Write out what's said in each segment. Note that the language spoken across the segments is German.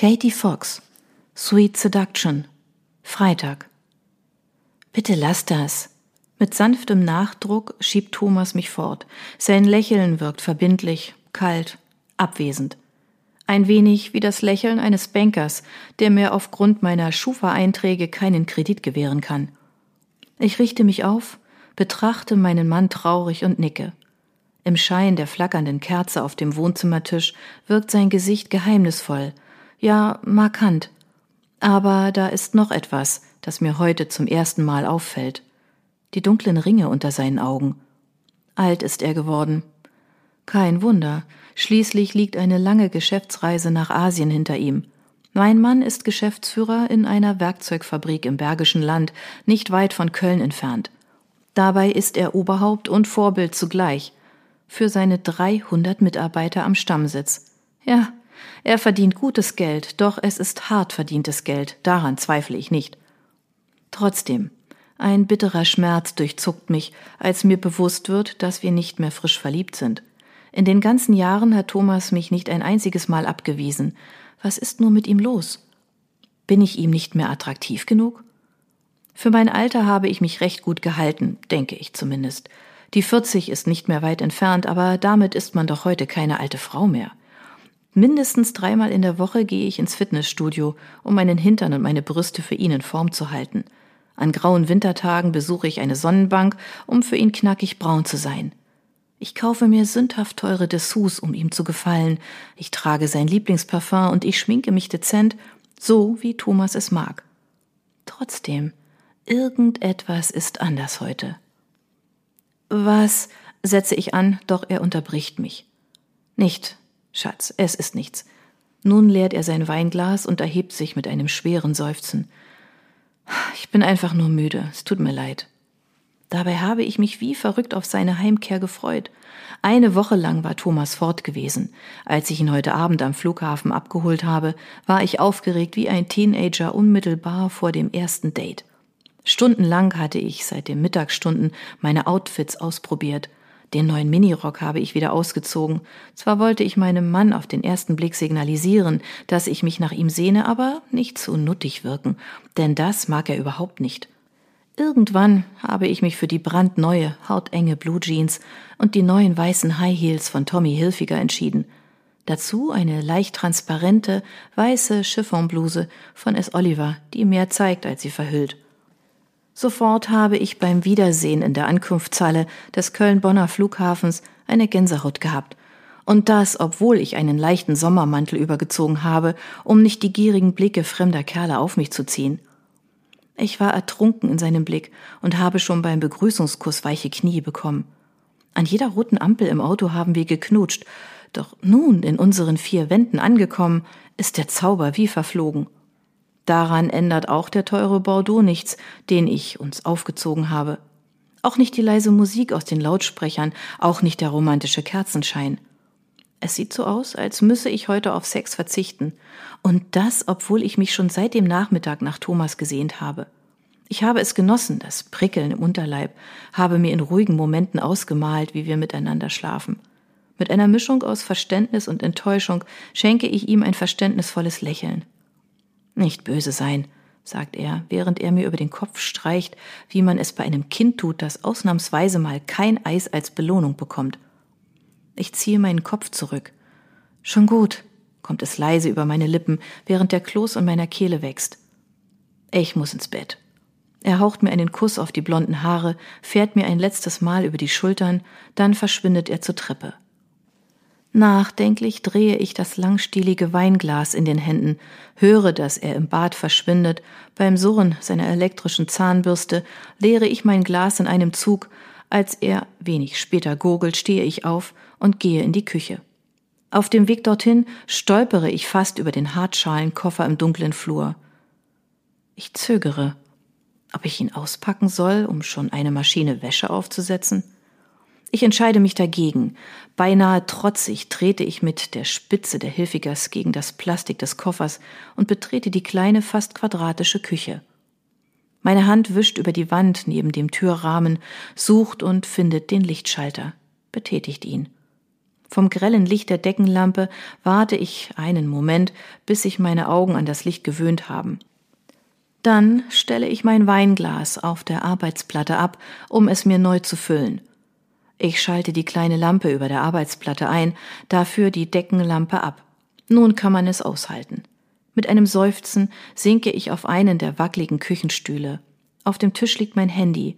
Katie Fox. Sweet Seduction. Freitag. Bitte lass das. Mit sanftem Nachdruck schiebt Thomas mich fort. Sein Lächeln wirkt verbindlich, kalt, abwesend. Ein wenig wie das Lächeln eines Bankers, der mir aufgrund meiner Schufa-Einträge keinen Kredit gewähren kann. Ich richte mich auf, betrachte meinen Mann traurig und nicke. Im Schein der flackernden Kerze auf dem Wohnzimmertisch wirkt sein Gesicht geheimnisvoll, ja markant. Aber da ist noch etwas, das mir heute zum ersten Mal auffällt. Die dunklen Ringe unter seinen Augen. Alt ist er geworden. Kein Wunder, schließlich liegt eine lange Geschäftsreise nach Asien hinter ihm. Mein Mann ist Geschäftsführer in einer Werkzeugfabrik im Bergischen Land, nicht weit von Köln entfernt. Dabei ist er Oberhaupt und Vorbild zugleich für seine 300 Mitarbeiter am Stammsitz. Ja, er verdient gutes Geld, doch es ist hart verdientes Geld, daran zweifle ich nicht. Trotzdem, ein bitterer Schmerz durchzuckt mich, als mir bewusst wird, dass wir nicht mehr frisch verliebt sind. In den ganzen Jahren hat Thomas mich nicht ein einziges Mal abgewiesen. Was ist nur mit ihm los? Bin ich ihm nicht mehr attraktiv genug? Für mein Alter habe ich mich recht gut gehalten, denke ich zumindest. Die 40 ist nicht mehr weit entfernt, aber damit ist man doch heute keine alte Frau mehr. Mindestens dreimal in der Woche gehe ich ins Fitnessstudio, um meinen Hintern und meine Brüste für ihn in Form zu halten. An grauen Wintertagen besuche ich eine Sonnenbank, um für ihn knackig braun zu sein. Ich kaufe mir sündhaft teure Dessous, um ihm zu gefallen. Ich trage sein Lieblingsparfum und ich schminke mich dezent, so wie Thomas es mag. Trotzdem, irgendetwas ist anders heute. Was? setze ich an, doch er unterbricht mich. Nicht, Schatz, es ist nichts. Nun leert er sein Weinglas und erhebt sich mit einem schweren Seufzen. Ich bin einfach nur müde, es tut mir leid. Dabei habe ich mich wie verrückt auf seine Heimkehr gefreut. Eine Woche lang war Thomas fort gewesen. Als ich ihn heute Abend am Flughafen abgeholt habe, war ich aufgeregt wie ein Teenager unmittelbar vor dem ersten Date. Stundenlang hatte ich seit den Mittagsstunden meine Outfits ausprobiert. Den neuen Minirock habe ich wieder ausgezogen. Zwar wollte ich meinem Mann auf den ersten Blick signalisieren, dass ich mich nach ihm sehne, aber nicht zu nuttig wirken, denn das mag er überhaupt nicht. Irgendwann habe ich mich für die brandneue, hautenge Blue Jeans und die neuen weißen High Heels von Tommy Hilfiger entschieden. Dazu eine leicht transparente, weiße Chiffonbluse von S. Oliver, die mehr zeigt, als sie verhüllt. Sofort habe ich beim Wiedersehen in der Ankunftshalle des Köln-Bonner Flughafens eine Gänsehaut gehabt. Und das, obwohl ich einen leichten Sommermantel übergezogen habe, um nicht die gierigen Blicke fremder Kerle auf mich zu ziehen. Ich war ertrunken in seinem Blick und habe schon beim Begrüßungskuss weiche Knie bekommen. An jeder roten Ampel im Auto haben wir geknutscht, doch nun in unseren vier Wänden angekommen, ist der Zauber wie verflogen. Daran ändert auch der teure Bordeaux nichts, den ich uns aufgezogen habe. Auch nicht die leise Musik aus den Lautsprechern, auch nicht der romantische Kerzenschein. Es sieht so aus, als müsse ich heute auf Sex verzichten. Und das, obwohl ich mich schon seit dem Nachmittag nach Thomas gesehnt habe. Ich habe es genossen, das Prickeln im Unterleib, habe mir in ruhigen Momenten ausgemalt, wie wir miteinander schlafen. Mit einer Mischung aus Verständnis und Enttäuschung schenke ich ihm ein verständnisvolles Lächeln. Nicht böse sein, sagt er, während er mir über den Kopf streicht, wie man es bei einem Kind tut, das ausnahmsweise mal kein Eis als Belohnung bekommt. Ich ziehe meinen Kopf zurück. Schon gut, kommt es leise über meine Lippen, während der Kloß in meiner Kehle wächst. Ich muss ins Bett. Er haucht mir einen Kuss auf die blonden Haare, fährt mir ein letztes Mal über die Schultern, dann verschwindet er zur Treppe. Nachdenklich drehe ich das langstielige Weinglas in den Händen, höre, dass er im Bad verschwindet, beim Surren seiner elektrischen Zahnbürste leere ich mein Glas in einem Zug, als er wenig später gurgelt, stehe ich auf und gehe in die Küche. Auf dem Weg dorthin stolpere ich fast über den Hartschalenkoffer im dunklen Flur. Ich zögere, ob ich ihn auspacken soll, um schon eine Maschine Wäsche aufzusetzen. Ich entscheide mich dagegen. Beinahe trotzig trete ich mit der Spitze der Hilfigers gegen das Plastik des Koffers und betrete die kleine, fast quadratische Küche. Meine Hand wischt über die Wand neben dem Türrahmen, sucht und findet den Lichtschalter, betätigt ihn. Vom grellen Licht der Deckenlampe warte ich einen Moment, bis sich meine Augen an das Licht gewöhnt haben. Dann stelle ich mein Weinglas auf der Arbeitsplatte ab, um es mir neu zu füllen. Ich schalte die kleine Lampe über der Arbeitsplatte ein, dafür die Deckenlampe ab. Nun kann man es aushalten. Mit einem Seufzen sinke ich auf einen der wackligen Küchenstühle. Auf dem Tisch liegt mein Handy.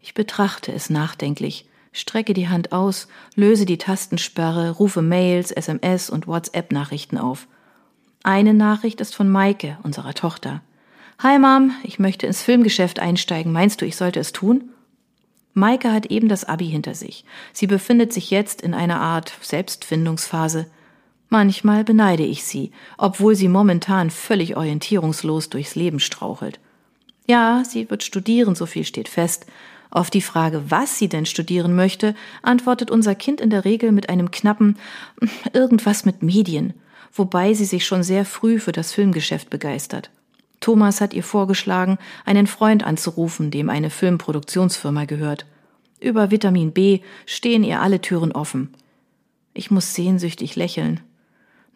Ich betrachte es nachdenklich, strecke die Hand aus, löse die Tastensperre, rufe Mails, SMS und WhatsApp-Nachrichten auf. Eine Nachricht ist von Maike, unserer Tochter. Hi Mom, ich möchte ins Filmgeschäft einsteigen. Meinst du, ich sollte es tun? Maike hat eben das Abi hinter sich. Sie befindet sich jetzt in einer Art Selbstfindungsphase. Manchmal beneide ich sie, obwohl sie momentan völlig orientierungslos durchs Leben strauchelt. Ja, sie wird studieren, so viel steht fest. Auf die Frage, was sie denn studieren möchte, antwortet unser Kind in der Regel mit einem knappen irgendwas mit Medien, wobei sie sich schon sehr früh für das Filmgeschäft begeistert. Thomas hat ihr vorgeschlagen, einen Freund anzurufen, dem eine Filmproduktionsfirma gehört. Über Vitamin B stehen ihr alle Türen offen. Ich muss sehnsüchtig lächeln.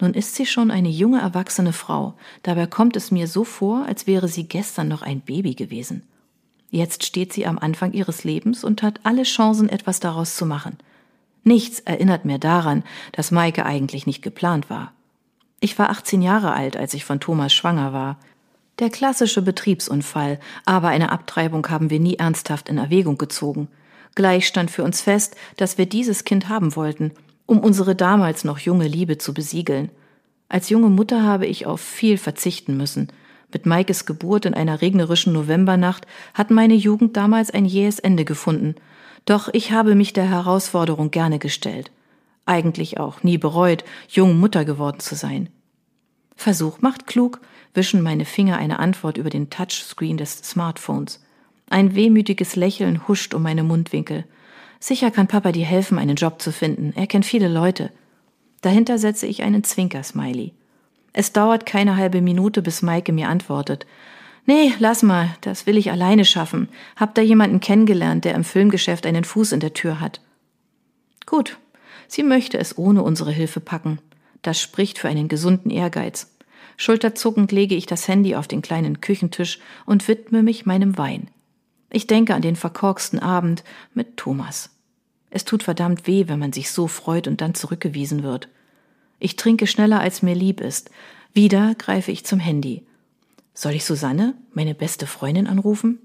Nun ist sie schon eine junge erwachsene Frau, dabei kommt es mir so vor, als wäre sie gestern noch ein Baby gewesen. Jetzt steht sie am Anfang ihres Lebens und hat alle Chancen, etwas daraus zu machen. Nichts erinnert mir daran, dass Maike eigentlich nicht geplant war. Ich war 18 Jahre alt, als ich von Thomas schwanger war. Der klassische Betriebsunfall, aber eine Abtreibung haben wir nie ernsthaft in Erwägung gezogen. Gleich stand für uns fest, dass wir dieses Kind haben wollten, um unsere damals noch junge Liebe zu besiegeln. Als junge Mutter habe ich auf viel verzichten müssen. Mit Maikes Geburt in einer regnerischen Novembernacht hat meine Jugend damals ein jähes Ende gefunden. Doch ich habe mich der Herausforderung gerne gestellt. Eigentlich auch nie bereut, jung Mutter geworden zu sein. Versuch macht klug, wischen meine Finger eine Antwort über den Touchscreen des Smartphones. Ein wehmütiges Lächeln huscht um meine Mundwinkel. Sicher kann Papa dir helfen, einen Job zu finden. Er kennt viele Leute. Dahinter setze ich einen Zwinker-Smiley. Es dauert keine halbe Minute, bis Maike mir antwortet. Nee, lass mal, das will ich alleine schaffen. Hab da jemanden kennengelernt, der im Filmgeschäft einen Fuß in der Tür hat. Gut, sie möchte es ohne unsere Hilfe packen. Das spricht für einen gesunden Ehrgeiz. Schulterzuckend lege ich das Handy auf den kleinen Küchentisch und widme mich meinem Wein. Ich denke an den verkorksten Abend mit Thomas. Es tut verdammt weh, wenn man sich so freut und dann zurückgewiesen wird. Ich trinke schneller, als mir lieb ist. Wieder greife ich zum Handy. Soll ich Susanne, meine beste Freundin, anrufen?